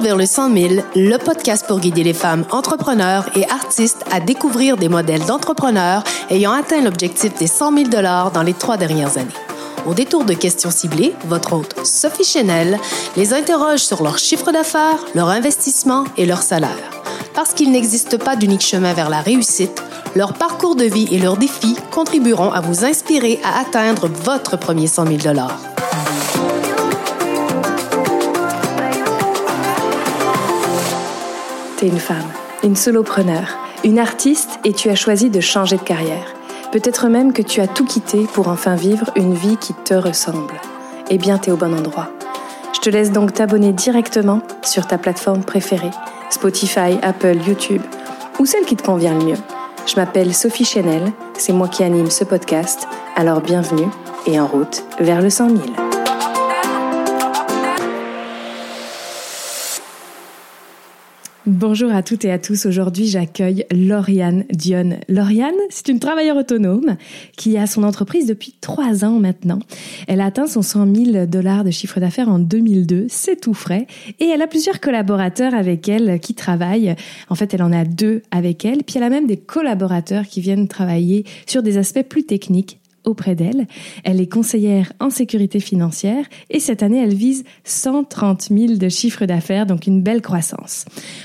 vers le 100 000, le podcast pour guider les femmes entrepreneurs et artistes à découvrir des modèles d'entrepreneurs ayant atteint l'objectif des 100 000 dans les trois dernières années. Au détour de questions ciblées, votre hôte Sophie Chenel les interroge sur leur chiffre d'affaires, leur investissement et leur salaire. Parce qu'il n'existe pas d'unique chemin vers la réussite, leur parcours de vie et leurs défis contribueront à vous inspirer à atteindre votre premier 100 000 T'es une femme, une solopreneur, une artiste et tu as choisi de changer de carrière. Peut-être même que tu as tout quitté pour enfin vivre une vie qui te ressemble. Eh bien, t'es au bon endroit. Je te laisse donc t'abonner directement sur ta plateforme préférée, Spotify, Apple, YouTube, ou celle qui te convient le mieux. Je m'appelle Sophie Chanel, c'est moi qui anime ce podcast, alors bienvenue et en route vers le 100 000. Bonjour à toutes et à tous. Aujourd'hui, j'accueille Lauriane Dionne. Lauriane, c'est une travailleuse autonome qui a son entreprise depuis trois ans maintenant. Elle a atteint son 100 000 dollars de chiffre d'affaires en 2002. C'est tout frais. Et elle a plusieurs collaborateurs avec elle qui travaillent. En fait, elle en a deux avec elle. Puis elle a même des collaborateurs qui viennent travailler sur des aspects plus techniques auprès d'elle. Elle est conseillère en sécurité financière et cette année, elle vise 130 000 de chiffre d'affaires, donc une belle croissance.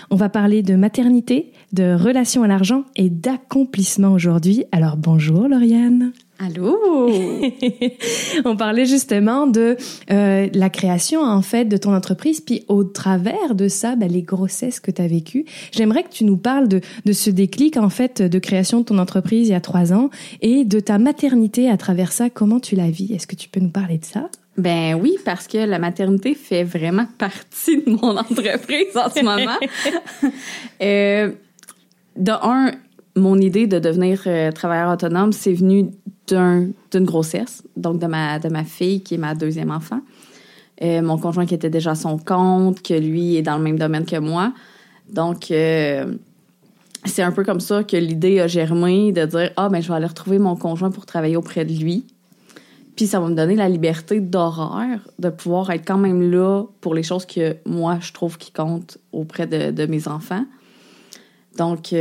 On va parler de maternité, de relation à l'argent et d'accomplissement aujourd'hui. Alors bonjour Lauriane. Allô? On parlait justement de euh, la création en fait de ton entreprise, puis au travers de ça, ben, les grossesses que tu as vécues. J'aimerais que tu nous parles de, de ce déclic en fait de création de ton entreprise il y a trois ans et de ta maternité à travers ça. Comment tu la vis? Est-ce que tu peux nous parler de ça? Ben oui, parce que la maternité fait vraiment partie de mon entreprise en ce moment. euh, de un, mon idée de devenir euh, travailleur autonome, c'est venu d'une grossesse, donc de ma, de ma fille qui est ma deuxième enfant. Euh, mon conjoint qui était déjà à son compte, que lui est dans le même domaine que moi. Donc, euh, c'est un peu comme ça que l'idée a germé de dire Ah, ben, je vais aller retrouver mon conjoint pour travailler auprès de lui. Puis ça va me donner la liberté d'horaire de pouvoir être quand même là pour les choses que moi, je trouve qui comptent auprès de, de mes enfants. Donc,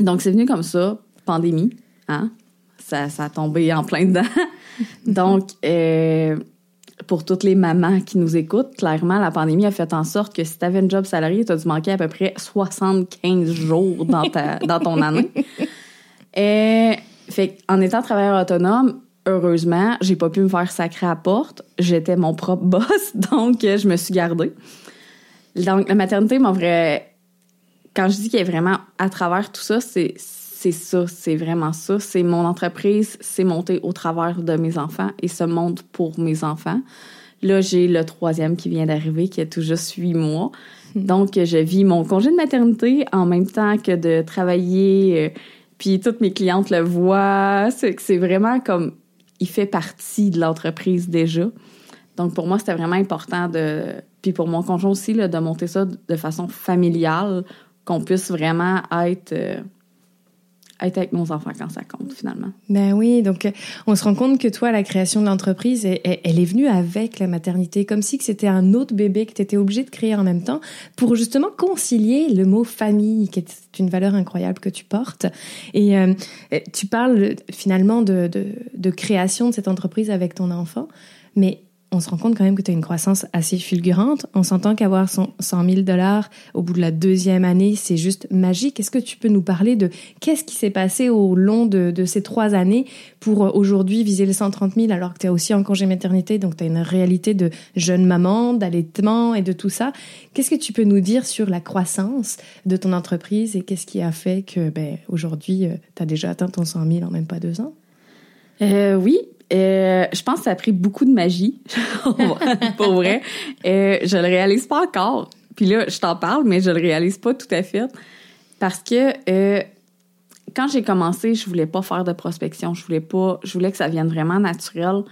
donc c'est venu comme ça, pandémie, hein? ça, ça a tombé en plein dedans. Donc, euh, pour toutes les mamans qui nous écoutent, clairement, la pandémie a fait en sorte que si tu avais un job salarié, tu as dû manquer à peu près 75 jours dans, ta, dans ton année. Et, fait en étant travailleur autonome, heureusement, j'ai pas pu me faire sacrer à porte. J'étais mon propre boss, donc je me suis gardée. Donc, la maternité, mon vrai. Quand je dis qu'il est vraiment à travers tout ça, c'est c'est ça, c'est vraiment ça. C'est mon entreprise, c'est monter au travers de mes enfants et se monte pour mes enfants. Là, j'ai le troisième qui vient d'arriver, qui a tout juste huit mois. Hmm. Donc, je vis mon congé de maternité en même temps que de travailler. Euh, puis toutes mes clientes le voient. C'est c'est vraiment comme il fait partie de l'entreprise déjà. Donc, pour moi, c'était vraiment important de. Puis pour mon conjoint aussi, là, de monter ça de façon familiale, qu'on puisse vraiment être. Euh, être avec nos enfants quand ça compte finalement. Ben oui, donc euh, on se rend compte que toi, la création de l'entreprise, elle, est venue avec la maternité, comme si c'était un autre bébé que tu étais obligé de créer en même temps pour justement concilier le mot famille, qui est une valeur incroyable que tu portes. Et euh, tu parles finalement de, de, de création de cette entreprise avec ton enfant, mais on se rend compte quand même que tu as une croissance assez fulgurante. On s'entend qu'avoir 100 000 dollars au bout de la deuxième année, c'est juste magique. Est-ce que tu peux nous parler de qu'est-ce qui s'est passé au long de, ces trois années pour euh, aujourd'hui viser les 130 000 alors que tu es aussi en congé maternité, donc tu as une réalité de jeune maman, d'allaitement et de tout ça? Qu'est-ce que tu peux nous dire sur la croissance de ton entreprise et qu'est-ce qui a fait que ben, aujourd'hui, euh, tu as déjà atteint ton 100 000 en même pas deux ans? Euh, oui, euh, je pense que ça a pris beaucoup de magie, pour vrai. Euh, je le réalise pas encore. Puis là, je t'en parle, mais je le réalise pas tout à fait. Parce que euh, quand j'ai commencé, je voulais pas faire de prospection. Je voulais pas, je voulais que ça vienne vraiment naturel.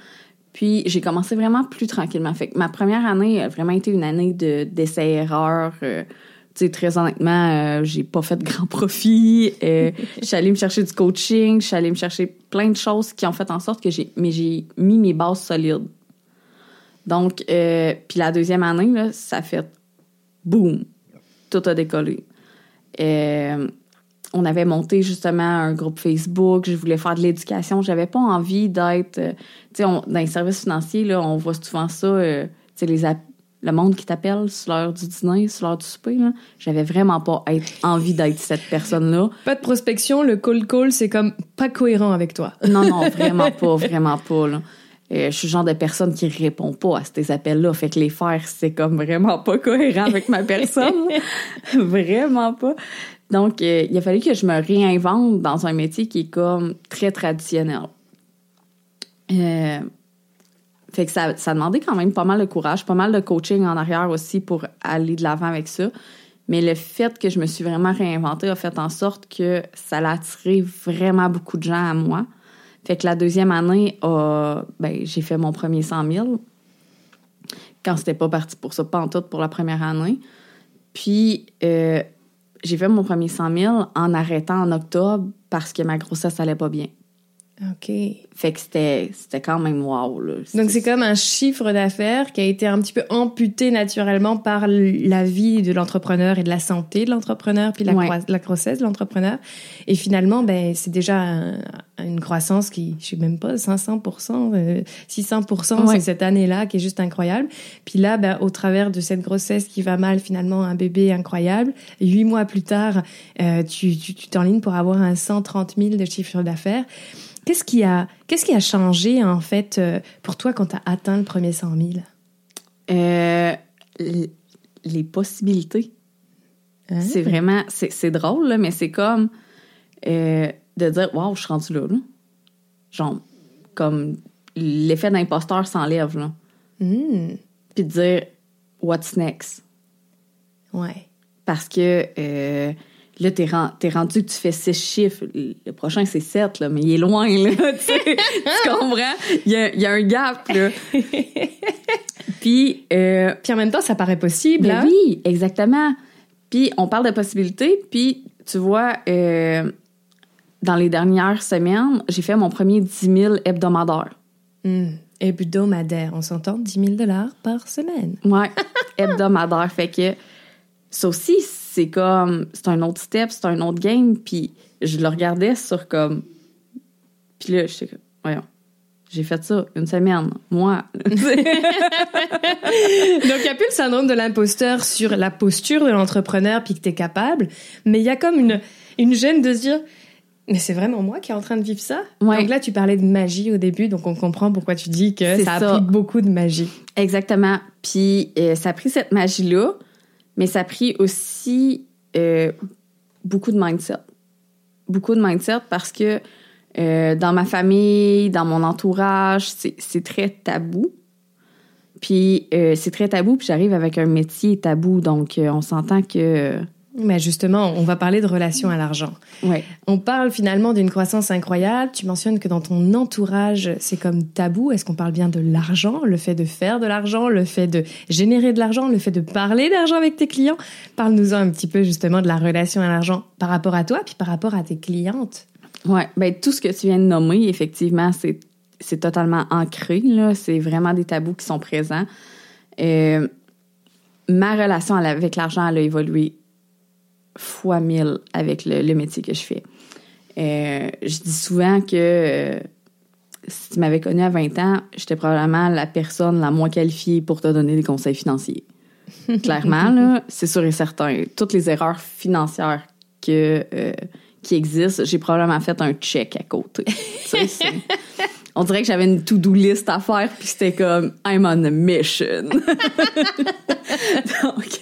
Puis j'ai commencé vraiment plus tranquillement. Fait ma première année a vraiment été une année de d'essais-erreurs. Sais, très honnêtement, euh, j'ai pas fait de grand profit. Euh, je suis allée me chercher du coaching, je suis allée me chercher plein de choses qui ont fait en sorte que j'ai, mais j'ai mis mes bases solides. Donc, euh, puis la deuxième année, là, ça fait boum, tout a décollé. Euh, on avait monté justement un groupe Facebook, je voulais faire de l'éducation, j'avais pas envie d'être, tu sais, dans les services financiers, là, on voit souvent ça, tu sais, les app- le monde qui t'appelle sur l'heure du dîner, sur l'heure du souper, là. J'avais vraiment pas être, envie d'être cette personne-là. Pas de prospection, le call call, c'est comme pas cohérent avec toi. Non, non, vraiment pas, vraiment pas, là. Euh, je suis le genre de personne qui répond pas à ces appels-là. Fait que les faire, c'est comme vraiment pas cohérent avec ma personne. vraiment pas. Donc, euh, il a fallu que je me réinvente dans un métier qui est comme très traditionnel. Euh, fait que ça, demandait quand même pas mal de courage, pas mal de coaching en arrière aussi pour aller de l'avant avec ça. Mais le fait que je me suis vraiment réinventée a fait en sorte que ça l'a attiré vraiment beaucoup de gens à moi. Fait que la deuxième année, ben, j'ai fait mon premier 100 000. Quand c'était pas parti pour ça, pas en tout pour la première année. Puis, euh, j'ai fait mon premier 100 000 en arrêtant en octobre parce que ma grossesse allait pas bien. OK. Fait que c'était, c'était quand même wow, là. Donc c'est comme un chiffre d'affaires qui a été un petit peu amputé naturellement par la vie de l'entrepreneur et de la santé de l'entrepreneur, puis la, Ouais. croi- la grossesse de l'entrepreneur. Et finalement, ben c'est déjà un- une croissance qui, je sais même pas, 500%, euh, 600%, Ouais. c'est cette année-là qui est juste incroyable. Puis là, ben, au travers de cette grossesse qui va mal, finalement, un bébé incroyable, huit mois plus tard, euh, tu tu tu t'enlignes pour avoir un 130 000 de chiffre d'affaires. Qu'est-ce qui a, qu'est-ce qui a changé en fait euh, pour toi quand tu as atteint le premier 100 000 Euh, les possibilités. Hein? C'est vraiment, c'est, c'est drôle, là, mais c'est comme euh, de dire, waouh, je suis rendue là, là. Genre, comme l'effet d'imposteur s'enlève, là. Hmm, Puis de dire, what's next? ouais. Parce que euh, là, t'es, t'es rendu, tu fais six chiffres. Le prochain, c'est sept, là, mais il est loin, là. tu comprends? Il y a, il y a un gap, là. Puis, euh, Puis en même temps, ça paraît possible. Hein? oui, exactement. Puis on parle de possibilités, puis tu vois, euh, dans les dernières semaines, j'ai fait mon premier 10 000 hebdomadaires. Hmm, Hebdomadaire, on s'entend 10 000 dollars par semaine. Ouais, hebdomadaire. Fait que ça aussi, c'est comme, c'est un autre step, c'est un autre game, puis je le regardais sur comme, puis là, j'étais comme, voyons, j'ai fait ça une semaine, moi. Donc il n'y a plus le syndrome de l'imposteur sur la posture de l'entrepreneur puis que tu es capable, mais il y a comme une, une gêne de se dire mais c'est vraiment moi qui est en train de vivre ça? Ouais. Donc là, tu parlais de magie au début, donc on comprend pourquoi tu dis que ça a ça. pris beaucoup de magie. Exactement. Puis euh, ça a pris cette magie-là, mais ça a pris aussi euh, beaucoup de mindset. Beaucoup de mindset parce que euh, dans ma famille, dans mon entourage, c'est très tabou. Puis euh, c'est très tabou, puis j'arrive avec un métier tabou, donc euh, on s'entend que... Mais justement, on va parler de relation à l'argent. ouais. On parle finalement d'une croissance incroyable. Tu mentionnes que dans ton entourage, c'est comme tabou. Est-ce qu'on parle bien de l'argent, le fait de faire de l'argent, le fait de générer de l'argent, le fait de parler d'argent avec tes clients? Parle-nous-en un petit peu justement de la relation à l'argent par rapport à toi, puis par rapport à tes clientes. Ouais, ben tout ce que tu viens de nommer, effectivement, c'est c'est totalement ancré là. C'est vraiment des tabous qui sont présents. Euh, ma relation avec l'argent, elle a évolué fois mille avec le, le métier que je fais. Euh, je dis souvent que euh, si tu m'avais connue à 20 ans, j'étais probablement la personne la moins qualifiée pour te donner des conseils financiers. Clairement, c'est sûr et certain. Toutes les erreurs financières que, euh, qui existent, j'ai probablement fait un check à côté. Tu sais, c'est- on dirait que j'avais une to-do list à faire, puis c'était comme I'm on a mission. donc,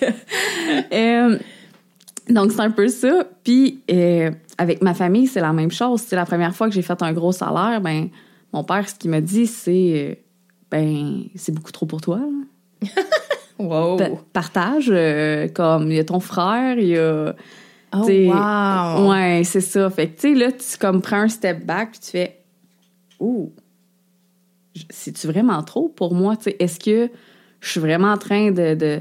donc c'est un peu ça. Puis euh, avec ma famille, c'est la même chose. C'est la première fois que j'ai fait un gros salaire. Ben mon père, ce qu'il m'a dit, c'est euh, ben c'est beaucoup trop pour toi. Wow. Pa- Partage, euh, comme il y a ton frère, il y a Oh, wow. Ouais, c'est ça. Fait que, tu sais, là, tu comme prends un step back puis tu fais Ouh, c'est-tu vraiment trop pour moi? Tu sais, est-ce que je suis vraiment en train de, de,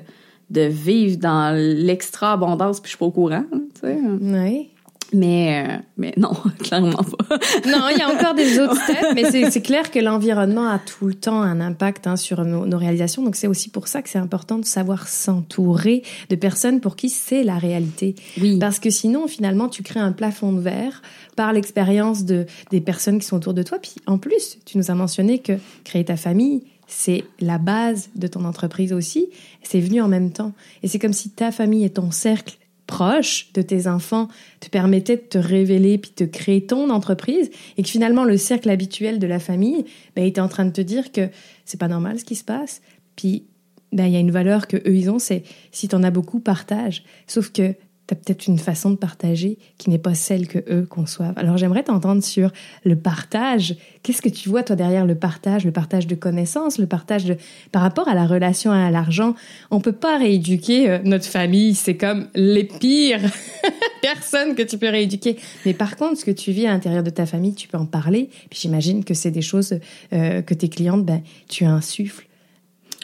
de vivre dans l'extra abondance puis je suis pas au courant? Tu sais? Ouais. Mais, euh, mais non, clairement pas. non, il y a encore des autres steps, mais c'est clair que l'environnement a tout le temps un impact hein, sur nos, nos, réalisations. Donc c'est aussi pour ça que c'est important de savoir s'entourer de personnes pour qui c'est la réalité. Oui. Parce que sinon, finalement, tu crées un plafond de verre par l'expérience de des personnes qui sont autour de toi. Puis en plus, tu nous as mentionné que créer ta famille, c'est la base de ton entreprise aussi. C'est venu en même temps. Et c'est comme si ta famille et ton cercle proche de tes enfants te permettait de te révéler puis de créer ton entreprise et que finalement le cercle habituel de la famille ben, était en train de te dire que c'est pas normal ce qui se passe puis ben, il y a une valeur que eux ils ont c'est si t'en as beaucoup partage sauf que tu peut-être une façon de partager qui n'est pas celle que eux conçoivent. Alors j'aimerais t'entendre sur le partage. Qu'est-ce que tu vois toi derrière le partage, le partage de connaissances, le partage de par rapport à la relation à l'argent. On peut pas rééduquer euh, notre famille, c'est comme les pires personnes que tu peux rééduquer. Mais par contre, ce que tu vis à l'intérieur de ta famille, tu peux en parler. Puis j'imagine que c'est des choses euh, que tes clientes, ben tu insuffles.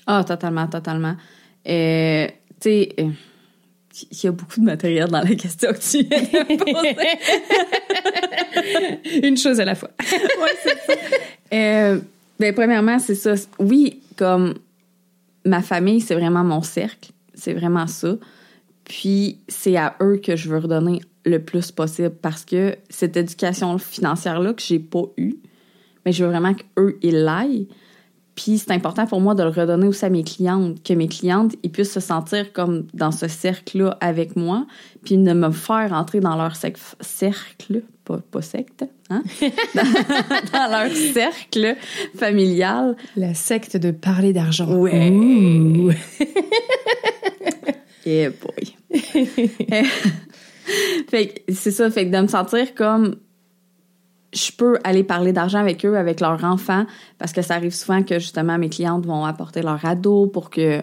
Ah, totalement, totalement. Euh, tu sais il y a beaucoup de matériel dans la question que tu viens de poser. Une chose à la fois. ouais, c'est ça. Euh, ben, premièrement, c'est ça. Oui, comme ma famille, c'est vraiment mon cercle. C'est vraiment ça. Puis, c'est à eux que je veux redonner le plus possible parce que cette éducation financière-là que j'ai pas eue, mais je veux vraiment qu'eux, ils l'aillent. Puis c'est important pour moi de le redonner aussi à mes clientes, que mes clientes ils puissent se sentir comme dans ce cercle-là avec moi, puis de me faire entrer dans leur cercle, pas, pas secte, hein? dans, leur cercle familial. La secte de parler d'argent. Ouais. yeah boy. fait que c'est ça, fait que de me sentir comme je peux aller parler d'argent avec eux, avec leurs enfants, parce que ça arrive souvent que justement mes clientes vont apporter leur ado pour que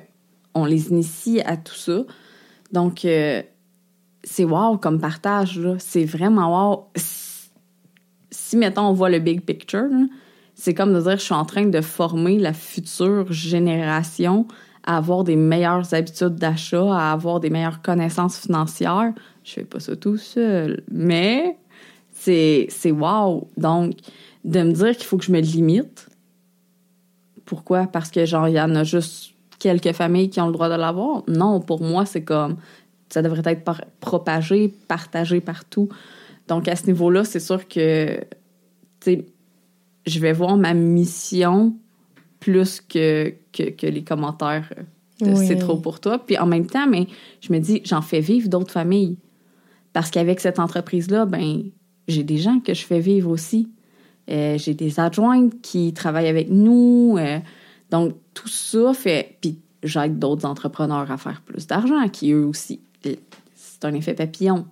on les initie à tout ça. Donc euh, c'est wow comme partage c'est vraiment wow. Si mettons on voit le big picture, c'est comme de dire je suis en train de former la future génération à avoir des meilleures habitudes d'achat, à avoir des meilleures connaissances financières. Je fais pas ça tout seul, mais c'est, c'est wow. Donc, de me dire qu'il faut que je me limite. Pourquoi? Parce que, genre, il y en a juste quelques familles qui ont le droit de l'avoir? Non, pour moi, c'est comme, ça devrait être propagé, partagé partout. Donc, à ce niveau-là, c'est sûr que, tu sais, je vais voir ma mission plus que, que, les commentaires c'est trop pour toi. Puis en même temps, mais je me dis, j'en fais vivre d'autres familles. Parce qu'avec cette entreprise-là, ben, j'ai des gens que je fais vivre aussi. Euh, j'ai des adjointes qui travaillent avec nous. Euh, donc, tout ça fait... Puis j'aide d'autres entrepreneurs à faire plus d'argent, qui eux aussi... C'est un effet papillon.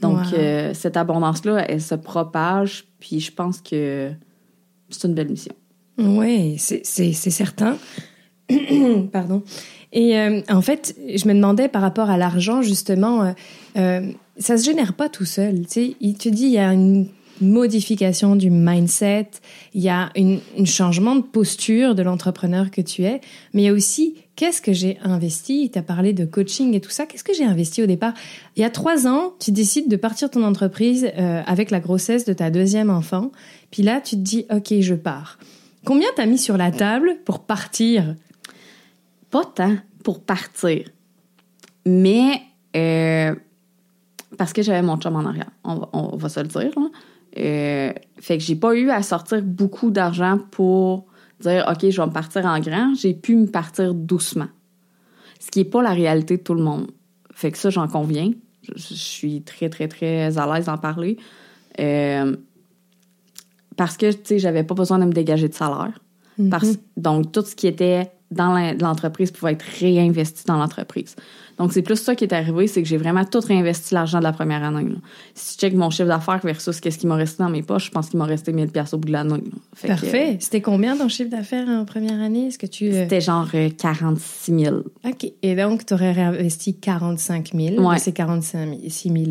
Donc, euh, cette abondance-là, elle se propage, puis je pense que c'est une belle mission. Oui, c'est certain. Pardon. Et en fait, je me demandais par rapport à l'argent, justement, ça se génère pas tout seul. Tu sais, il te dit il y a une modification du mindset, il y a un changement de posture de l'entrepreneur que tu es, mais il y a aussi qu'est-ce que j'ai investi? Tu as parlé de coaching et tout ça. Qu'est-ce que j'ai investi au départ? Il y a trois ans, tu décides de partir ton entreprise euh, avec la grossesse de ta deuxième enfant. Puis là, tu te dis ok, je pars. Combien t'as mis sur la table pour partir? Pas tant pour partir, mais euh, parce que j'avais mon chum en arrière. On va, se le dire. Euh, fait que j'ai pas eu à sortir beaucoup d'argent pour dire OK, je vais me partir en grand. J'ai pu me partir doucement. Ce qui est pas la réalité de tout le monde. Fait que ça, j'en conviens. Je, suis très, très, très à l'aise d'en parler. Euh, parce que, tu sais, j'avais pas besoin de me dégager de salaire. Mm-hmm. parce, donc, tout ce qui était dans l'entreprise pouvait être réinvesti dans l'entreprise. Donc, c'est plus ça qui est arrivé, c'est que j'ai vraiment tout réinvesti l'argent de la première année. Si tu check mon chiffre d'affaires versus qu'est-ce qui m'a resté dans mes poches, je pense qu'il m'a resté 1000 pièces au bout de l'année. Parfait. C'était combien ton chiffre d'affaires en première année? Est-ce que tu... Euh, C'était genre 46 euh, 000. OK. Et donc, tu aurais réinvesti 45 000 ouais. c'est 46 000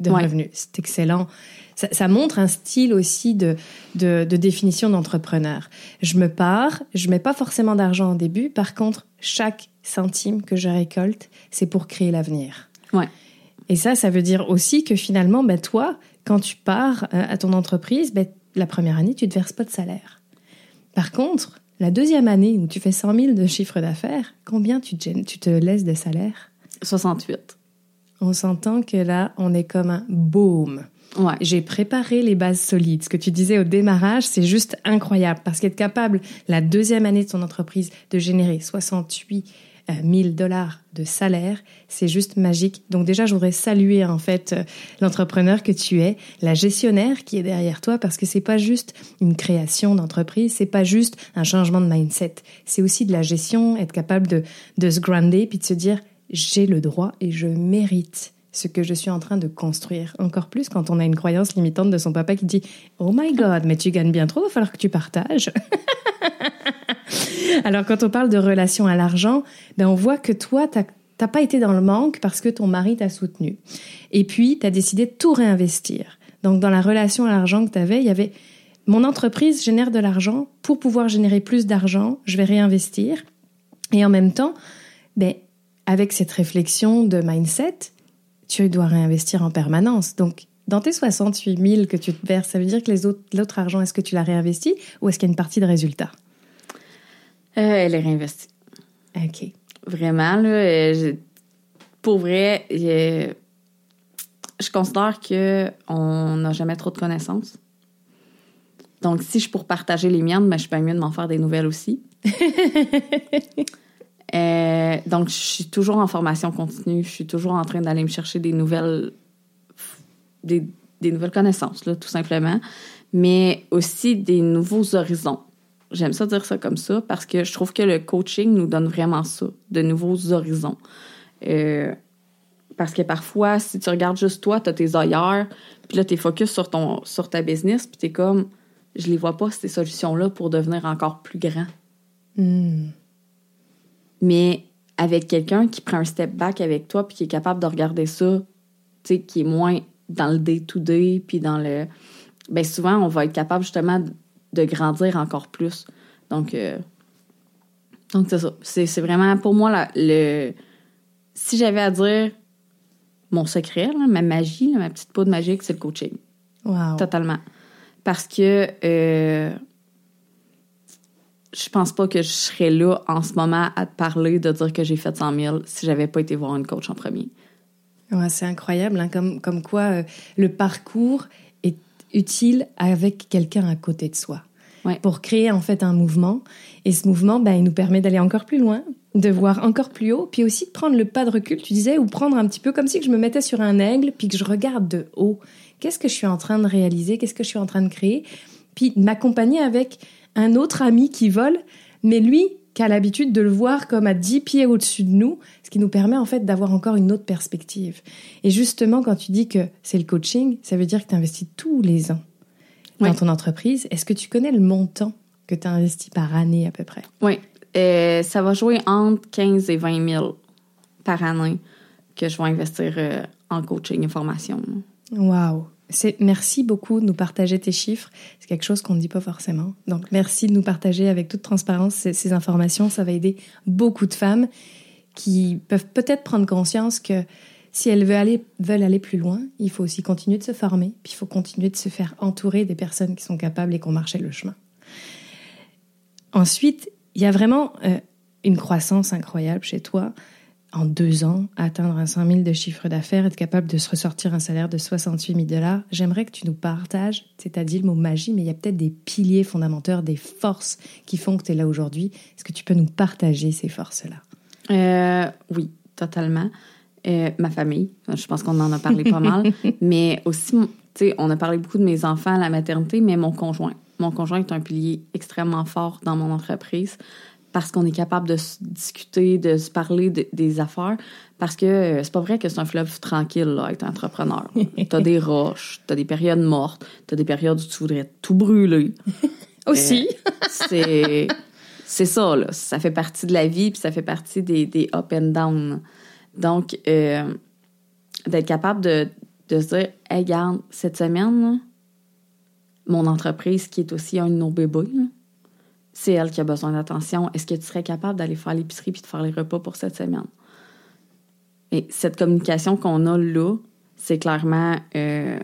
de revenus. C'est excellent. Ça, ça, montre un style aussi de, de, de définition d'entrepreneur. Je me pars, je mets pas forcément d'argent au début. Par contre, chaque centime que je récolte, c'est pour créer l'avenir. Ouais. Et ça, ça veut dire aussi que finalement, ben, toi, quand tu pars euh, à ton entreprise, ben, la première année, tu ne te verses pas de salaire. Par contre, la deuxième année où tu fais 100 000 de chiffre d'affaires, combien tu te, tu te laisses de salaire? 68. On s'entend que là, on est comme un boom. Ouais. J'ai préparé les bases solides. Ce que tu disais au démarrage, c'est juste incroyable parce qu'être capable, la deuxième année de ton entreprise, de générer 68 1000 dollars de salaire, c'est juste magique. Donc déjà, je voudrais saluer en fait euh, l'entrepreneur que tu es, la gestionnaire qui est derrière toi, parce que c'est pas juste une création d'entreprise, c'est pas juste un changement de mindset, c'est aussi de la gestion, être capable de, de se grander puis de se dire j'ai le droit et je mérite ce que je suis en train de construire. Encore plus quand on a une croyance limitante de son papa qui dit Oh my God, mais tu gagnes bien trop, il va falloir que tu partages. Alors quand on parle de relation à l'argent, ben on voit que toi, t'as pas été dans le manque parce que ton mari t'a soutenu. Et puis, tu as décidé de tout réinvestir. Donc dans la relation à l'argent que tu avais, il y avait mon entreprise génère de l'argent, pour pouvoir générer plus d'argent, je vais réinvestir. Et en même temps, ben, avec cette réflexion de mindset, tu dois réinvestir en permanence. Donc, dans tes 68 000 que tu te verses, ça veut dire que les autres, l'autre argent, est-ce que tu l'as réinvesti ou est-ce qu'il y a une partie de résultat? Euh, elle est réinvestie. OK. Vraiment, là, euh, pour vrai, je, je considère qu'on n'a jamais trop de connaissances. Donc, si je suis pour partager les miennes, ben, je peux mieux de m'en faire des nouvelles aussi. euh, donc, je suis toujours en formation continue. Je suis toujours en train d'aller me chercher des nouvelles, des, nouvelles connaissances, là, tout simplement. Mais aussi des nouveaux horizons. J'aime ça dire ça comme ça parce que je trouve que le coaching nous donne vraiment ça, de nouveaux horizons. Euh, parce que parfois, si tu regardes juste toi, tu as tes ailleurs, puis là, tu es focus sur, ton, sur ta business, puis tu es comme, je les vois pas, ces solutions-là, pour devenir encore plus grand. Hmm. Mais avec quelqu'un qui prend un step back avec toi, puis qui est capable de regarder ça, tu sais, qui est moins dans le day-to-day, puis dans le. Ben souvent, on va être capable justement de grandir encore plus. Donc, euh, donc c'est ça. C'est, vraiment, pour moi, le, si j'avais à dire mon secret, ma magie, ma petite peau de magique, c'est le coaching. Wow. Totalement. Parce que euh, je pense pas que je serais là en ce moment à te parler de dire que j'ai fait 100 000 si j'avais pas été voir une coach en premier. Ouais, c'est incroyable, hein, comme, comme quoi euh, le parcours est utile avec quelqu'un à côté de soi ouais. pour créer en fait un mouvement. Et ce mouvement, ben, il nous permet d'aller encore plus loin, de voir encore plus haut, puis aussi de prendre le pas de recul, tu disais, ou prendre un petit peu comme si je me mettais sur un aigle, puis que je regarde de haut. Qu'est-ce que je suis en train de réaliser? Qu'est-ce que je suis en train de créer? Puis m'accompagner avec un autre ami qui vole, mais lui qui a l'habitude de le voir comme à 10 pieds au-dessus de nous, ce qui nous permet en fait d'avoir encore une autre perspective. Et justement, quand tu dis que c'est le coaching, ça veut dire que tu investis tous les ans dans ton entreprise. Est-ce que tu connais le montant que tu as investi par année à peu près? Oui. Euh, ça va jouer entre 15 et 20 000 par année que je vais investir euh, en coaching et formation. Wow! C'est, merci beaucoup de nous partager tes chiffres. C'est quelque chose qu'on ne dit pas forcément. Donc, merci de nous partager avec toute transparence ces, informations. Ça va aider beaucoup de femmes qui peuvent peut-être prendre conscience que si elles veulent aller, veulent aller plus loin, il faut aussi continuer de se former, puis il faut continuer de se faire entourer des personnes qui sont capables et qui ont marché le chemin. Ensuite, il y a vraiment euh, une croissance incroyable chez toi. En deux ans, atteindre un 100 000 de chiffre d'affaires, être capable de se ressortir un salaire de 68 000 dollars. J'aimerais que tu nous partages, c'est-à-dire le mot magie, mais il y a peut-être des piliers fondamentaux, des forces qui font que tu es là aujourd'hui. Est-ce que tu peux nous partager ces forces-là? Euh, oui, totalement. Euh, ma famille, je pense qu'on en a parlé pas mal, mais aussi, tu sais, on a parlé beaucoup de mes enfants à la maternité, mais mon conjoint. Mon conjoint est un pilier extrêmement fort dans mon entreprise parce qu'on est capable de se discuter, de se parler de, des affaires. Parce que euh, c'est pas vrai que c'est un fleuve tranquille, là, être entrepreneur. t'as des roches, t'as des périodes mortes, t'as des périodes où tu voudrais tout brûler. Aussi. Euh, c'est, c'est ça, là. Ça fait partie de la vie, puis ça fait partie des, des up and down. Donc, euh, d'être capable de, de se dire, hey, regarde, cette semaine, mon entreprise, qui est aussi un de nos bébés, là, c'est elle qui a besoin d'attention. Est-ce que tu serais capable d'aller faire l'épicerie puis de faire les repas pour cette semaine? Et cette communication qu'on a là, c'est clairement euh,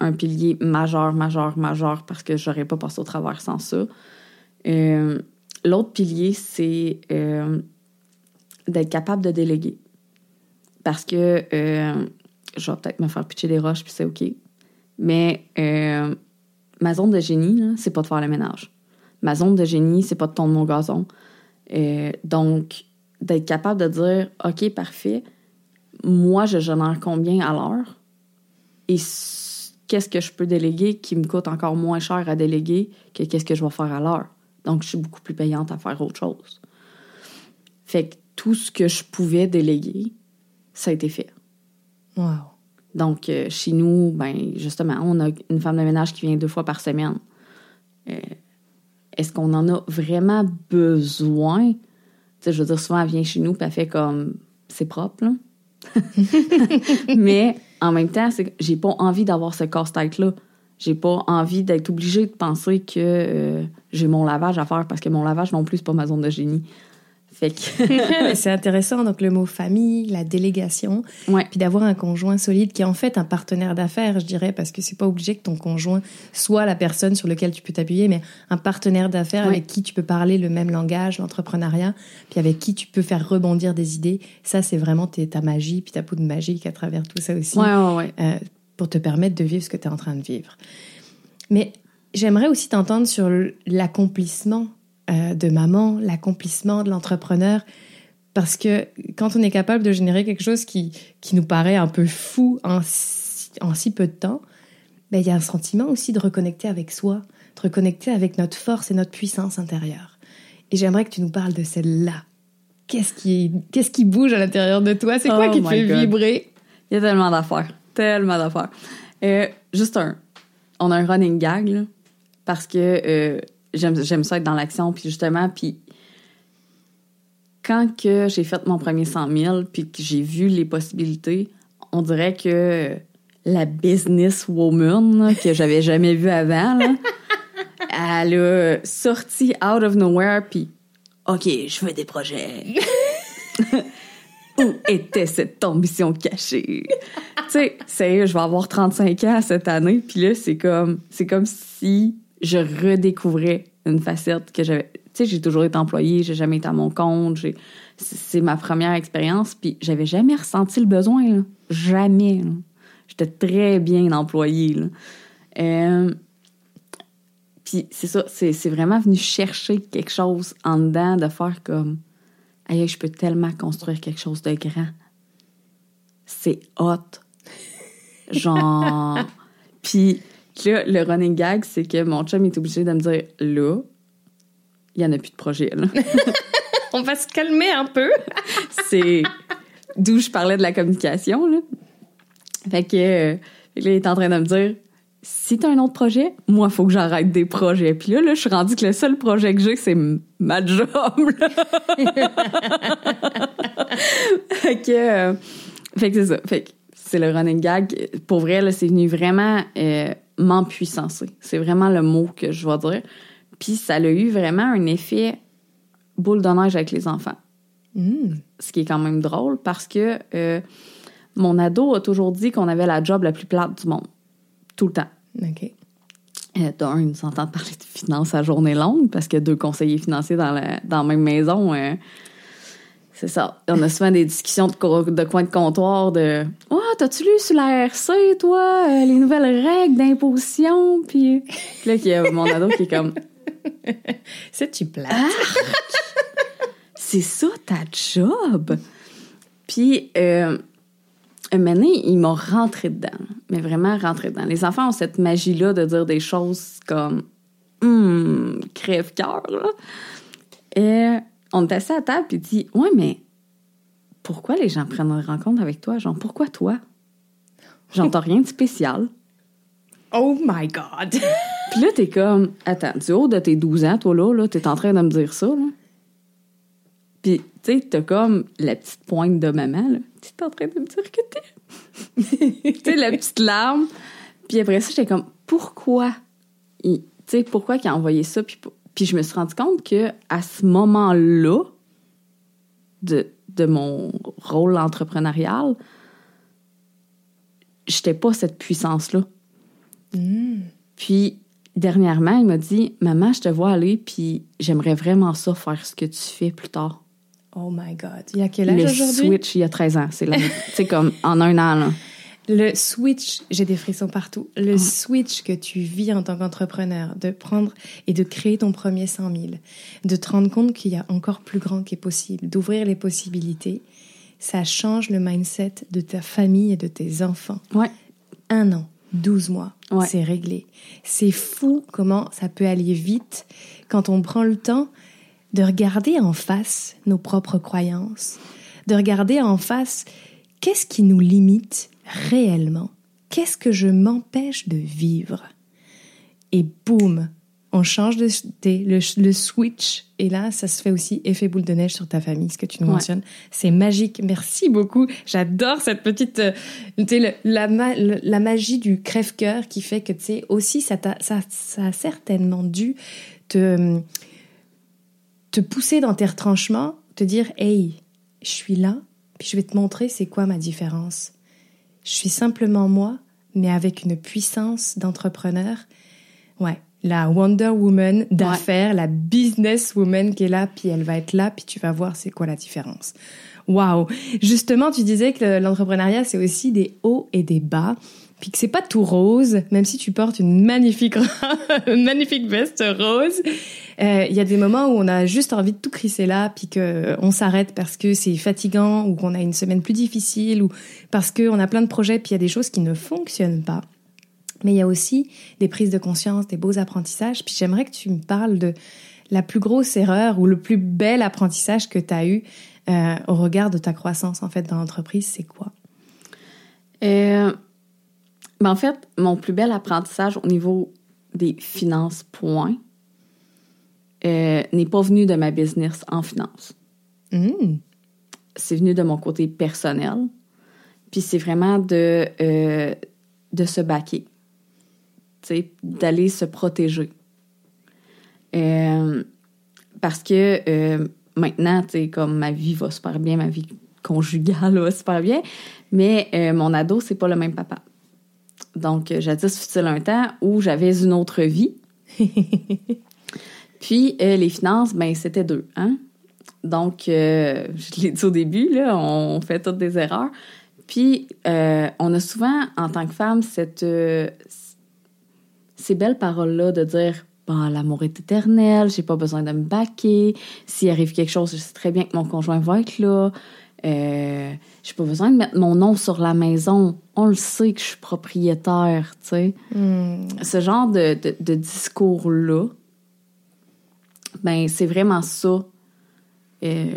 un pilier majeur, majeur, majeur, parce que j'aurais pas passé au travers sans ça. Euh, L'autre pilier, c'est euh, d'être capable de déléguer. Parce que je vais peut-être me faire pitcher des roches, puis c'est OK. Mais ma zone de génie, c'est pas de faire le ménage. Ma zone de génie, c'est pas de tondre mon gazon. Euh, donc, d'être capable de dire OK, parfait, moi, je génère combien à l'heure? Et qu'est-ce que je peux déléguer qui me coûte encore moins cher à déléguer que qu'est-ce que je vais faire à l'heure? Donc, je suis beaucoup plus payante à faire autre chose. Fait que tout ce que je pouvais déléguer, ça a été fait. Wow. Donc, euh, chez nous, ben justement, on a une femme de ménage qui vient deux fois par semaine. Euh, Est-ce qu'on en a vraiment besoin? Tu sais, je veux dire, souvent, elle vient chez nous puis elle fait comme... C'est propre, là. Mais en même temps, c'est j'ai pas envie d'avoir ce casse-tête-là. J'ai pas envie d'être obligée de penser que euh, j'ai mon lavage à faire parce que mon lavage non plus, c'est pas ma zone de génie. C'est intéressant, donc le mot famille, la délégation, ouais. puis d'avoir un conjoint solide qui est en fait un partenaire d'affaires, je dirais, parce que c'est pas obligé que ton conjoint soit la personne sur laquelle tu peux t'appuyer, mais un partenaire d'affaires avec qui tu peux parler le même langage, l'entrepreneuriat, puis avec qui tu peux faire rebondir des idées. Ça, c'est vraiment ta magie, puis ta peau de magique à travers tout ça aussi. Ouais, ouais, ouais. euh, pour te permettre de vivre ce que tu es en train de vivre. Mais j'aimerais aussi t'entendre sur l'accomplissement euh, de maman, l'accomplissement de l'entrepreneur, parce que quand on est capable de générer quelque chose qui, qui nous paraît un peu fou en si, en si peu de temps, ben, il y a un sentiment aussi de reconnecter avec soi, de reconnecter avec notre force et notre puissance intérieure. Et j'aimerais que tu nous parles de celle-là. Qu'est-ce qui, qu'est-ce qui bouge à l'intérieur de toi? C'est quoi Oh qui te fait God. vibrer? Il y a tellement d'affaires. Tellement d'affaires. Euh, juste un. On a un running gag, là, parce que euh, j'aime, ça être dans l'action, puis justement, puis quand que j'ai fait mon premier 100 000, puis que j'ai vu les possibilités, on dirait que la business woman là, que j'avais jamais vue avant, là, elle a sorti out of nowhere, puis OK, je veux des projets. Où était cette ambition cachée? tu sais, sérieux, je vais avoir 35 ans cette année, puis là, c'est comme, c'est comme si je redécouvrais une facette que j'avais. Tu sais, j'ai toujours été employée, j'ai jamais été à mon compte, c'est ma première expérience, puis j'avais jamais ressenti le besoin, là. Jamais. J'étais très bien employée, là. Euh, puis c'est ça, c'est vraiment venu chercher quelque chose en dedans, de faire comme, aïe, je peux tellement construire quelque chose de grand. C'est hot. Genre. Puis là, le running gag, c'est que mon chum est obligé de me dire, là, il n'y en a plus de projet, là. On va se calmer un peu. c'est d'où je parlais de la communication, là. Fait que, euh, là, il est en train de me dire, si t'as un autre projet, moi, faut que j'arrête des projets. Puis là, là, je suis rendue que le seul projet que j'ai, c'est ma job, là. fait que, euh, fait que c'est ça. Fait que c'est le running gag. Pour vrai, là, c'est venu vraiment euh, m'empuissancer. C'est vraiment le mot que je vais dire. Puis ça a eu vraiment un effet boule de neige avec les enfants Hmm. ce qui est quand même drôle parce que euh, mon ado a toujours dit qu'on avait la job la plus plate du monde. Tout le temps. OK. Euh, D'un, il nous entend parler de finances à journée longue parce que deux conseillers financiers dans la, dans la même maison, euh, c'est ça. On a souvent des discussions de, co- de coin de comptoir de « Ah, t'as-tu lu sur la RC, toi, euh, les nouvelles règles d'imposition? » Puis là, il y a mon ado qui est comme C'est-tu plate? c'est ça ta job. Puis, euh, un moment donné, il m'a rentré dedans, mais vraiment rentré dedans. Les enfants ont cette magie-là de dire des choses comme hum, crève-cœur. là. Et on est assis à table, puis il dit Ouais, mais pourquoi les gens prennent une rencontre avec toi? Genre, pourquoi toi? J'entends rien de spécial. Oh my God! Puis là, t'es comme, attends, du haut de tes 12 ans, toi là, là t'es en train de me dire ça, là. Puis, tu sais, t'as comme la petite pointe de maman, là. T'es en train de me dire que t'es. tu sais, la petite larme. Puis après ça, j'étais comme, pourquoi? Tu sais, pourquoi qu'il a envoyé ça? Puis, puis je me suis rendu compte que à ce moment-là, de, de mon rôle entrepreneurial, j'étais pas cette puissance-là. Hmm. Puis, dernièrement, il m'a dit Maman, je te vois aller, puis j'aimerais vraiment ça, faire ce que tu fais plus tard. Oh my God. Il y a quel âge Le aujourd'hui? switch, il y a 13 ans. C'est comme en un an, là. Le switch, j'ai des frissons partout. Le switch que tu vis en tant qu'entrepreneur, de prendre et de créer ton premier 100 000, de te rendre compte qu'il y a encore plus grand qui est possible, d'ouvrir les possibilités, ça change le mindset de ta famille et de tes enfants. Ouais. Un an, 12 mois, Ouais. c'est réglé. C'est fou comment ça peut aller vite quand on prend le temps de regarder en face nos propres croyances, de regarder en face qu'est-ce qui nous limite réellement, qu'est-ce que je m'empêche de vivre? Et boum, on change de de- le, le switch et là, ça se fait aussi effet boule de neige sur ta famille, ce que tu nous Ouais. mentionnes. C'est magique. Merci beaucoup. J'adore cette petite, euh, le- la, ma- le- la magie du crève-cœur qui fait que, tu sais, aussi, ça, t'a- ça, ça a certainement dû te, te pousser dans tes retranchements, te dire, hey, je suis là, puis je vais te montrer c'est quoi ma différence. Je suis simplement moi, mais avec une puissance d'entrepreneur. Ouais, la Wonder Woman d'affaires, la business woman qui est là, puis elle va être là, puis tu vas voir c'est quoi la différence. Waouh Justement, tu disais que l'entrepreneuriat, c'est aussi des hauts et des bas, puis que c'est pas tout rose, même si tu portes une magnifique, magnifique veste rose. Euh, Il y a des moments où on a juste envie de tout crisser là, puis que euh, on s'arrête parce que c'est fatigant, ou qu'on a une semaine plus difficile, ou parce qu'on a plein de projets, puis il y a des choses qui ne fonctionnent pas. Mais il y a aussi des prises de conscience, des beaux apprentissages. Puis j'aimerais que tu me parles de la plus grosse erreur ou le plus bel apprentissage que tu as eu euh, au regard de ta croissance en fait dans l'entreprise. C'est quoi? Euh, ben en fait, mon plus bel apprentissage au niveau des finances, point, euh, n'est pas venu de ma business en finance. Mmh. C'est venu de mon côté personnel. Puis c'est vraiment de, euh, de se baquer. Tu sais, d'aller se protéger. Euh, parce que euh, maintenant, tu sais, comme ma vie va super bien, ma vie conjugale va super bien, mais mon ado, c'est pas le même papa. Donc, euh, jadis fut-il un temps où j'avais une autre vie. Puis, euh, les finances, ben, c'était deux, hein? Donc, euh, je l'ai dit au début, là, on fait toutes des erreurs. Puis, euh, on a souvent, en tant que femme, cette, ces belles paroles-là de dire Bon, l'amour est éternel, j'ai pas besoin de me baquer. S'il arrive quelque chose, je sais très bien que mon conjoint va être là. Euh, j'ai pas besoin de mettre mon nom sur la maison. On le sait que je suis propriétaire, tu sais. Mmh. Ce genre de, de, de discours-là, ben, c'est vraiment ça. euh,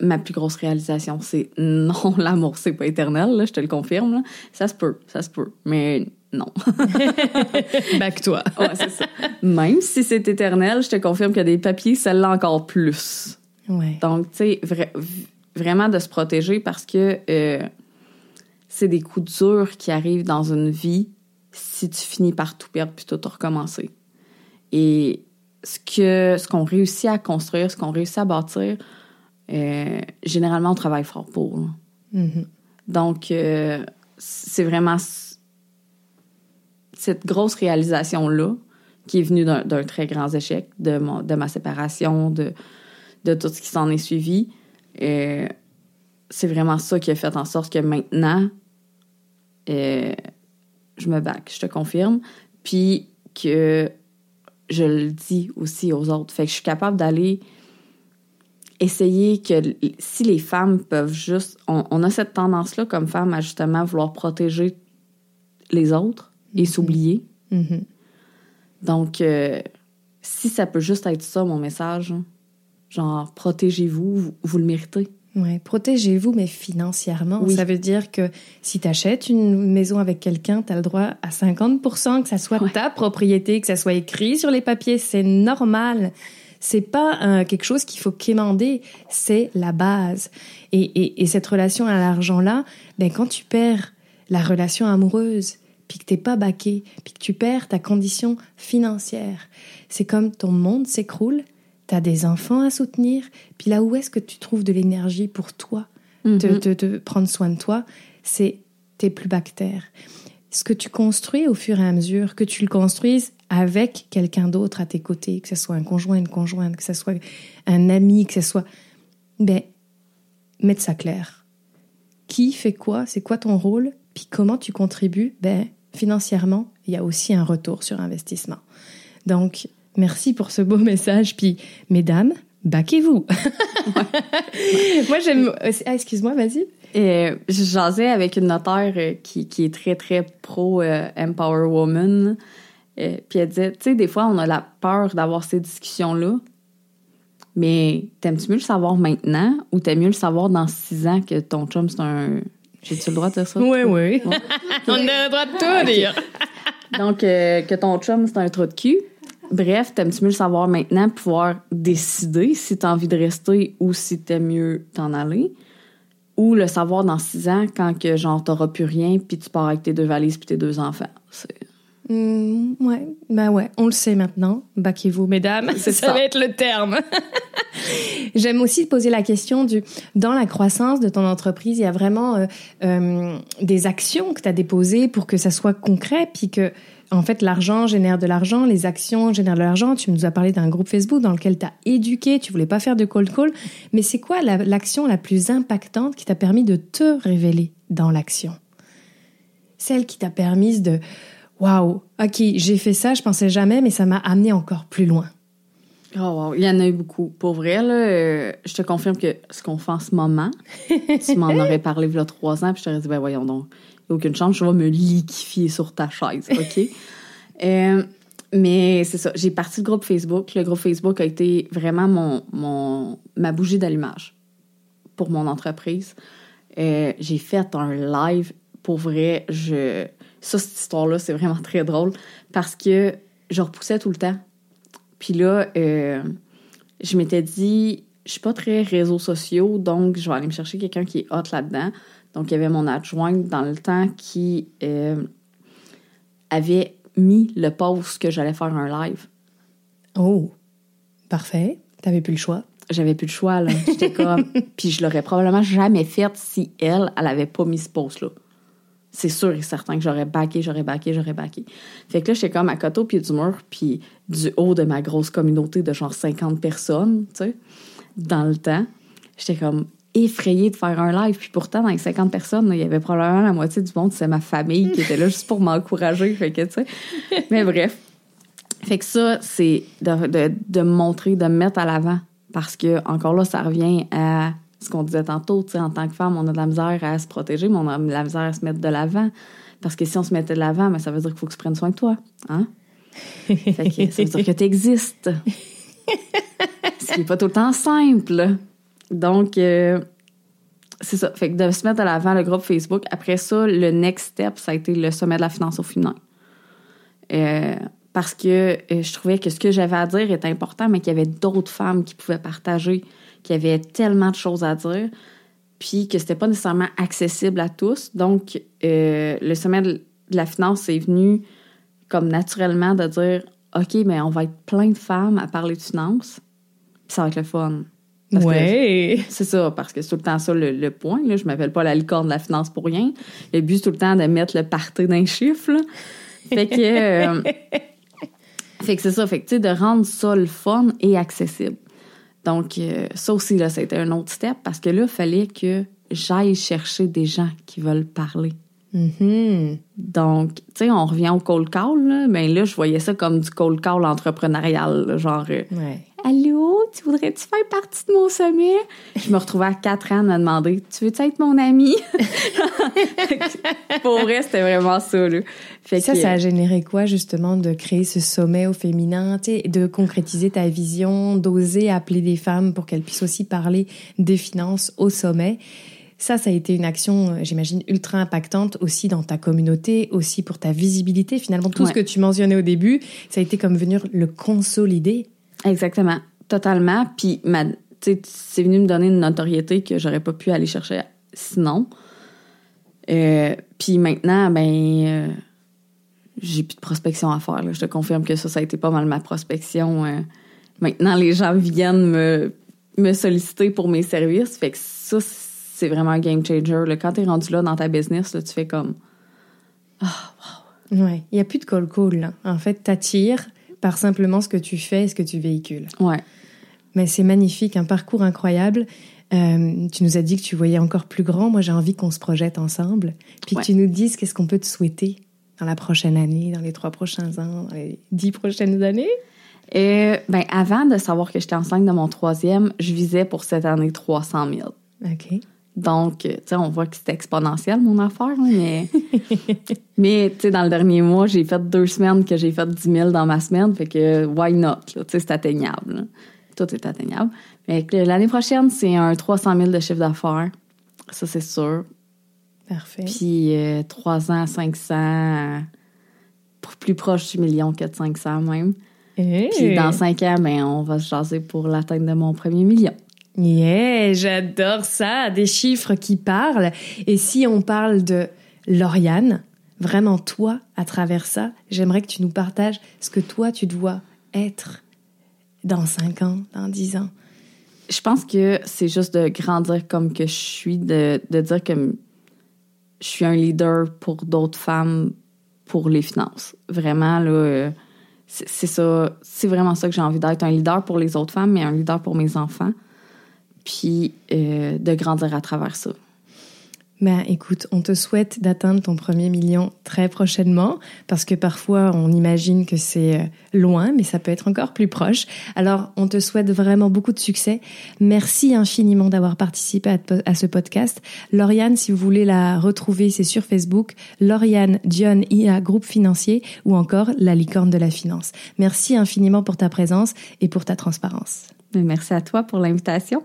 ma plus grosse réalisation, c'est non, l'amour, c'est pas éternel, là, je te le confirme. là. Ça se peut, ça se peut, mais non. Back toi. Ouais, c'est ça. Même si c'est éternel, je te confirme qu'il y a des papiers, celle-là encore plus. Ouais. Donc, tu sais, vraiment de se protéger parce que euh, c'est des coups durs qui arrivent dans une vie si tu finis par tout perdre puis tout recommencer. Et ce que ce qu'on réussit à construire, ce qu'on réussit à bâtir, euh, généralement, on travaille fort pour. là. Mhm. Donc, euh, c'est vraiment cette grosse réalisation-là qui est venue d'un d'un très grand échec, de, mon- de ma séparation, de, de tout ce qui s'en est suivi. Euh, c'est vraiment ça qui a fait en sorte que maintenant, euh, je me back, je te confirme. Puis que je le dis aussi aux autres. Fait que je suis capable d'aller essayer que si les femmes peuvent juste... On, on a cette tendance-là comme femmes à justement vouloir protéger les autres et s'oublier. Mhm. Donc, euh, si ça peut juste être ça, mon message, genre, protégez-vous, vous, vous le méritez. Ouais, protégez-vous, mais financièrement. Oui. Ça veut dire que si tu achètes une maison avec quelqu'un, tu as le droit à 50 que ça soit Ouais. ta propriété, que ça soit écrit sur les papiers. C'est normal. C'est pas euh, quelque chose qu'il faut quémander, c'est la base. Et, et, et cette relation à l'argent-là, ben, quand tu perds la relation amoureuse, puis que t'es pas baqué, puis que tu perds ta condition financière, c'est comme ton monde s'écroule, t'as des enfants à soutenir, puis là où est-ce que tu trouves de l'énergie pour toi, te, te, te prendre soin de toi, c'est tes plus bactères. Ce que tu construis au fur et à mesure, que tu le construises avec quelqu'un d'autre à tes côtés, que ce soit un conjoint, une conjointe, que ce soit un ami, que ce soit... Ben, mettre ça clair. Qui fait quoi? C'est quoi ton rôle? Puis comment tu contribues? Ben, financièrement, il y a aussi un retour sur investissement. Donc, merci pour ce beau message. Puis, mesdames, baquez-vous. Moi, j'aime... Ah, excuse-moi, vas-y. Et je jasais avec une notaire euh, qui, qui est très, très pro euh, Empower Woman. Euh, puis elle disait, tu sais, des fois, on a la peur d'avoir ces discussions-là. Mais t'aimes-tu mieux le savoir maintenant ou t'aimes mieux le savoir dans six ans que ton chum, c'est un... J'ai-tu le droit de dire ça? Oui, oui. on a le droit de tout dire. Donc, euh, que ton chum, c'est un trou de cul. Bref, t'aimes-tu mieux le savoir maintenant, pouvoir décider si t'as envie de rester ou si t'aimes mieux t'en aller? Ou le savoir dans six ans quand que, genre, t'auras plus rien puis tu pars avec tes deux valises puis tes deux enfants? Mm, ouais, ben ouais, on le sait maintenant. Baquez-vous, mesdames. Ça, ça. va être le terme. J'aime aussi poser la question du dans la croissance de ton entreprise, il y a vraiment euh, euh, des actions que tu as déposées pour que ça soit concret, puis que en fait l'argent génère de l'argent, les actions génèrent de l'argent. Tu nous as parlé d'un groupe Facebook dans lequel tu as éduqué, tu voulais pas faire de cold call, mais c'est quoi la- l'action la plus impactante qui t'a permis de te révéler dans l'action? Celle qui t'a permise de Waouh, ok, j'ai fait ça, je pensais jamais, mais ça m'a amené encore plus loin. Oh wow, il y en a eu beaucoup. Pour vrai, là, euh, je te confirme que ce qu'on fait en ce moment, tu m'en aurais parlé il y a trois ans, puis je t'aurais dit, ben voyons donc, il n'y a aucune chance, je vais me liquifier sur ta chaise, OK? Euh, mais c'est ça, j'ai parti le groupe Facebook. Le groupe Facebook a été vraiment mon, mon, ma bougie d'allumage pour mon entreprise. Euh, j'ai fait un live, pour vrai, je... Ça, cette histoire-là, c'est vraiment très drôle parce que je repoussais tout le temps. Puis là, euh, je m'étais dit, je suis pas très réseaux sociaux, donc je vais aller me chercher quelqu'un qui est hot là-dedans. Donc, il y avait mon adjointe dans le temps qui euh, avait mis le post que j'allais faire un live. Oh, parfait. T'avais plus le choix. J'avais plus le choix, là. J'étais comme... Puis je l'aurais probablement jamais fait si elle, elle avait pas mis ce post-là. C'est sûr et certain que j'aurais backé, j'aurais backé, j'aurais backé. Fait que là, j'étais comme à côté au pied du mur, puis du haut de ma grosse communauté de genre 50 personnes, tu sais, dans le temps. J'étais comme effrayée de faire un live. Puis pourtant, dans les 50 personnes, il y avait probablement la moitié du monde, c'est ma famille qui était là juste pour m'encourager. Fait que, tu sais. Mais bref. Fait que ça, c'est de, de, montrer, de me mettre à l'avant. Parce que, encore là, ça revient à ce qu'on disait tantôt. Tu sais, en tant que femme, on a de la misère à se protéger, mais on a de la misère à se mettre de l'avant. Parce que si on se mettait de l'avant, ben, ça veut dire qu'il faut que tu prennes soin de toi. Hein? Fait que ça veut dire que tu existes. Ce qui n'est pas tout le temps simple. Donc, euh, c'est ça. Fait que de se mettre de l'avant le groupe Facebook. Après ça, le next step, ça a été le sommet de la finance au féminin. Euh, parce que euh, je trouvais que ce que j'avais à dire était important, mais qu'il y avait d'autres femmes qui pouvaient partager, qui avaient tellement de choses à dire, puis que c'était pas nécessairement accessible à tous. Donc, euh, le sommet de la finance est venu comme naturellement de dire OK, mais on va être plein de femmes à parler de finance, puis ça va être le fun. Parce ouais. c'est ça, parce que c'est tout le temps ça le, le point. Là. Je m'appelle pas la licorne de la finance pour rien. Le but, c'est tout le temps de mettre le party d'un chiffre. là. Fait que, euh, fait que c'est ça. Fait que, tu sais, de rendre ça le fun et accessible. Donc, euh, ça aussi, là, été un autre step parce que là, il fallait que j'aille chercher des gens qui veulent parler. Mhm. Donc, tu sais, on revient au cold call, là, mais là, je voyais ça comme du cold call entrepreneurial, là, genre... euh, Ouais. Allô, tu voudrais-tu faire partie de mon sommet? Je me retrouvais à quatre ans à me demander Tu veux-tu être mon ami? Pour vrai, c'était vraiment ça. Là. Fait Ça, que- ça a généré quoi, justement, de créer ce sommet au féminin, de concrétiser ta vision, d'oser appeler des femmes pour qu'elles puissent aussi parler des finances au sommet? Ça, ça a été une action, euh, j'imagine, ultra impactante aussi dans ta communauté, aussi pour ta visibilité. Finalement, tout ce que tu mentionnais au début, ça a été comme venir le consolider. Exactement, totalement. Puis, ma- tu c'est venu me donner une notoriété que j'aurais pas pu aller chercher sinon. Euh, puis maintenant, ben, euh, j'ai plus de prospection à faire. Je te confirme que ça, ça a été pas mal ma prospection. euh. maintenant, les gens viennent me, me solliciter pour mes services. Fait que ça, c'est vraiment un game changer. Quand t'es rendu là dans ta business, tu fais comme Ouais, il n'y a plus de call-call. En fait, t'attires par simplement ce que tu fais et ce que tu véhicules. ouais. Mais c'est magnifique, un parcours incroyable. Euh, tu nous as dit que tu voyais encore plus grand. Moi, j'ai envie qu'on se projette ensemble. Puis Ouais. que tu nous dises qu'est-ce qu'on peut te souhaiter dans la prochaine année, dans les trois prochains ans, dans les dix prochaines années? Et ben avant de savoir que j'étais enceinte de mon troisième, je visais pour cette année 300 000. OK. Donc, tu sais, on voit que c'était exponentiel, mon affaire, mais... mais, tu sais, dans le dernier mois, j'ai fait deux semaines que j'ai fait 10 000 dans ma semaine, fait que why not? Tu sais, c'est atteignable. là. Tout est atteignable. Mais que l'année prochaine, c'est un 300 000 de chiffre d'affaires. Ça, c'est sûr. Parfait. Puis, euh, 3 ans, 500... euh, plus proche du million que de 500 même. Hey. Puis, dans 5 ans, ben, on va se jaser pour l'atteinte de mon premier million. Yeah, j'adore ça, des chiffres qui parlent. Et si on parle de Lauriane, vraiment toi, à travers ça, j'aimerais que tu nous partages ce que toi, tu dois être dans 5 ans, dans 10 ans. je pense que c'est juste de grandir comme que je suis, de, de dire que je suis un leader pour d'autres femmes pour les finances. Vraiment, là, c'est ça, c'est vraiment ça que j'ai envie d'être, un leader pour les autres femmes, mais un leader pour mes enfants. Puis euh, de grandir à travers ça. Ben, écoute, on te souhaite d'atteindre ton premier million très prochainement, parce que parfois on imagine que c'est euh, loin, mais ça peut être encore plus proche. Alors, on te souhaite vraiment beaucoup de succès. Merci infiniment d'avoir participé à, ce podcast. Lauriane, si vous voulez la retrouver, c'est sur Facebook, Lauriane Dion IA Groupe Financier, ou encore La Licorne de la Finance. Merci infiniment pour ta présence et pour ta transparence. Merci à toi pour l'invitation.